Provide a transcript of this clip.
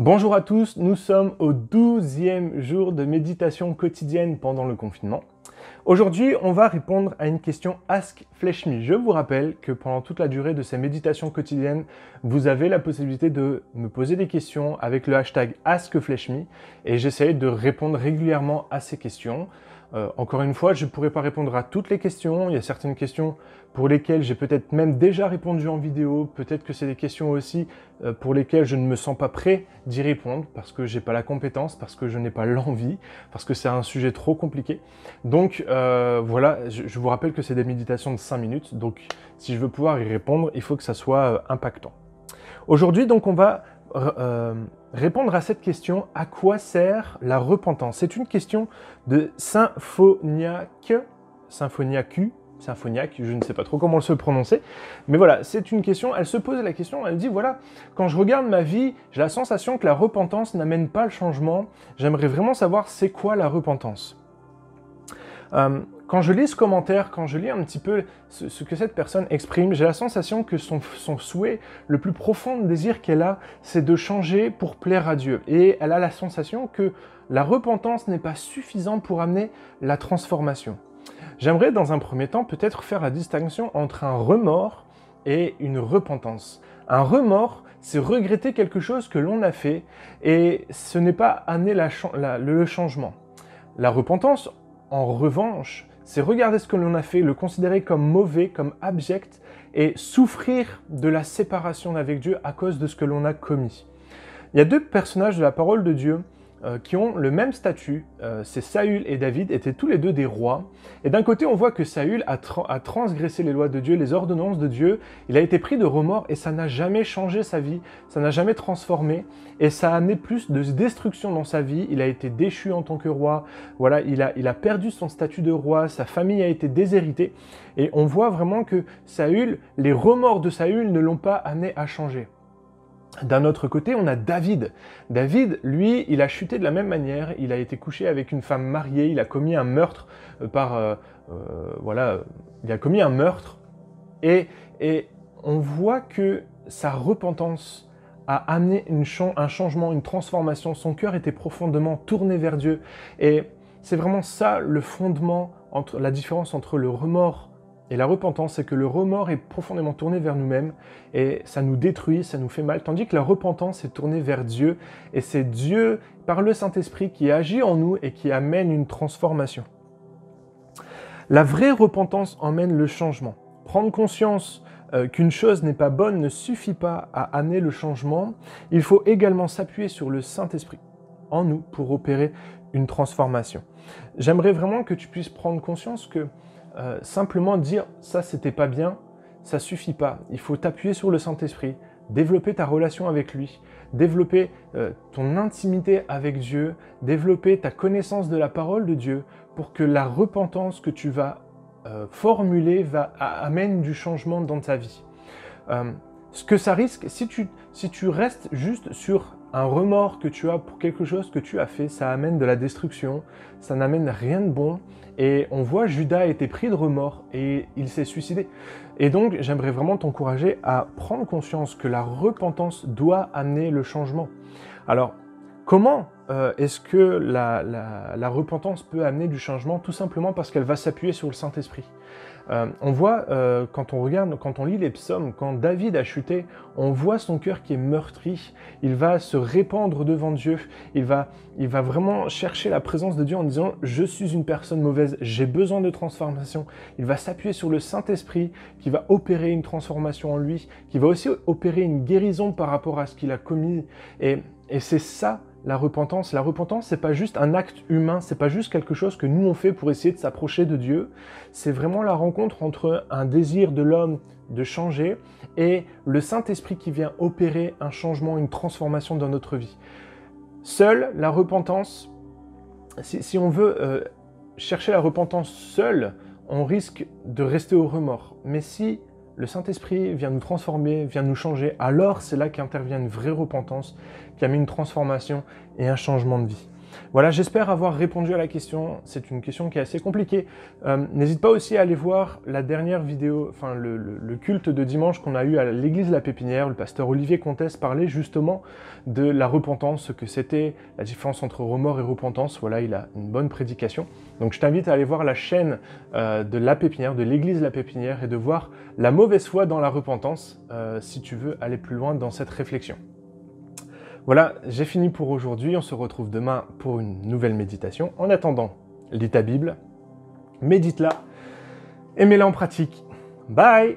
Bonjour à tous, nous sommes au 12e jour de méditation quotidienne pendant le confinement. Aujourd'hui, on va répondre à une question Ask Flesh. Je vous rappelle que pendant toute la durée de ces méditations quotidiennes, vous avez la possibilité de me poser des questions avec le hashtag AskFleshMe et j'essaie de répondre régulièrement à ces questions. Euh, encore une fois, je ne pourrai pas répondre à toutes les questions. Il y a certaines questions pour lesquelles j'ai peut-être même déjà répondu en vidéo. Peut-être que c'est des questions aussi euh, pour lesquelles je ne me sens pas prêt d'y répondre parce que j'ai pas la compétence, parce que je n'ai pas l'envie, parce que c'est un sujet trop compliqué. Donc euh, voilà, je, je, vous rappelle que c'est des méditations de 5 minutes. Donc si je veux pouvoir y répondre, il faut que ça soit impactant. Aujourd'hui, donc on va euh, répondre à cette question, à quoi sert la repentance? C'est une question de Symphoniac, Symphoniac, Symphoniac, je ne sais pas trop comment se prononcer, mais voilà, c'est une question, elle se pose la question, elle dit, voilà, quand je regarde ma vie, j'ai la sensation que la repentance n'amène pas le changement, j'aimerais vraiment savoir c'est quoi la repentance? Euh, quand je lis ce commentaire, quand je lis un petit peu ce, que cette personne exprime, j'ai la sensation que son, souhait, le plus profond désir qu'elle a, c'est de changer pour plaire à Dieu. Et elle a la sensation que la repentance n'est pas suffisante pour amener la transformation. J'aimerais dans un premier temps peut-être faire la distinction entre un remords et une repentance. Un remords, c'est regretter quelque chose que l'on a fait et ce n'est pas amener le changement. La repentance, en revanche, c'est regarder ce que l'on a fait, le considérer comme mauvais, comme abject, et souffrir de la séparation avec Dieu à cause de ce que l'on a commis. Il y a deux personnages de la parole de Dieu euh, qui ont le même statut, euh, c'est Saül et David, étaient tous les deux des rois. Et d'un côté, on voit que Saül a, transgressé les lois de Dieu, les ordonnances de Dieu, il a été pris de remords et ça n'a jamais changé sa vie, ça n'a jamais transformé, et ça a amené plus de destruction dans sa vie, il a été déchu en tant que roi, voilà, il a, il a perdu son statut de roi, sa famille a été déshéritée, et on voit vraiment que Saül, les remords de Saül ne l'ont pas amené à changer. D'un autre côté, on a David. David, lui, il a chuté de la même manière. Il a été couché avec une femme mariée. Il a commis un meurtre euh, par, euh, euh, voilà, il a commis un meurtre. Et, et, on voit que sa repentance a amené une un changement, une transformation. Son cœur était profondément tourné vers Dieu. Et c'est vraiment ça le fondement entre la différence entre le remords et la repentance, c'est que le remords est profondément tourné vers nous-mêmes et ça nous détruit, ça nous fait mal, tandis que la repentance est tournée vers Dieu et c'est Dieu, par le Saint-Esprit, qui agit en nous et qui amène une transformation. La vraie repentance emmène le changement. Prendre conscience euh, qu'une chose n'est pas bonne ne suffit pas à amener le changement. Il faut également s'appuyer sur le Saint-Esprit en nous pour opérer une transformation. J'aimerais vraiment que tu puisses prendre conscience que euh, simplement dire ça c'était pas bien, ça suffit pas. Il faut t'appuyer sur le Saint-Esprit, développer ta relation avec lui, développer euh, ton intimité avec Dieu, développer ta connaissance de la parole de Dieu pour que la repentance que tu vas euh, formuler va, amène du changement dans ta vie. ce que ça risque, si tu, si tu restes juste sur un remords que tu as pour quelque chose que tu as fait, ça amène de la destruction, ça n'amène rien de bon. Et on voit Judas a été pris de remords et il s'est suicidé. Et donc j'aimerais vraiment t'encourager à prendre conscience que la repentance doit amener le changement. Alors comment euh, est-ce que la, repentance peut amener du changement Tout simplement parce qu'elle va s'appuyer sur le Saint-Esprit. Euh, on voit, euh, quand on regarde, quand on lit les psaumes, quand David a chuté, on voit son cœur qui est meurtri. Il va se répandre devant Dieu. Il va, il va vraiment chercher la présence de Dieu en disant Je suis une personne mauvaise, j'ai besoin de transformation. Il va s'appuyer sur le Saint-Esprit qui va opérer une transformation en lui, qui va aussi opérer une guérison par rapport à ce qu'il a commis. Et c'est ça la repentance. La repentance, c'est pas juste un acte humain, c'est pas juste quelque chose que nous on fait pour essayer de s'approcher de Dieu. C'est vraiment la rencontre entre un désir de l'homme de changer et le Saint-Esprit qui vient opérer un changement, une transformation dans notre vie. Seule la repentance, si, on veut euh, chercher la repentance seule, on risque de rester au remords. Mais si le Saint-Esprit vient nous transformer, vient nous changer, alors c'est là qu'intervient une vraie repentance, qui amène une transformation et un changement de vie. Voilà, j'espère avoir répondu à la question. C'est une question qui est assez compliquée. Euh, n'hésite pas aussi à aller voir la dernière vidéo, enfin le, culte de dimanche qu'on a eu à l'église La Pépinière. Le pasteur Olivier Comtesse parlait justement de la repentance, ce que c'était, la différence entre remords et repentance. Voilà, il a une bonne prédication. Donc je t'invite à aller voir la chaîne euh, de La Pépinière, de l'église La Pépinière, et de voir la mauvaise foi dans la repentance, euh, si tu veux aller plus loin dans cette réflexion. Voilà, j'ai fini pour aujourd'hui. On se retrouve demain pour une nouvelle méditation. En attendant, lis ta Bible, médite-la et mets-la en pratique. Bye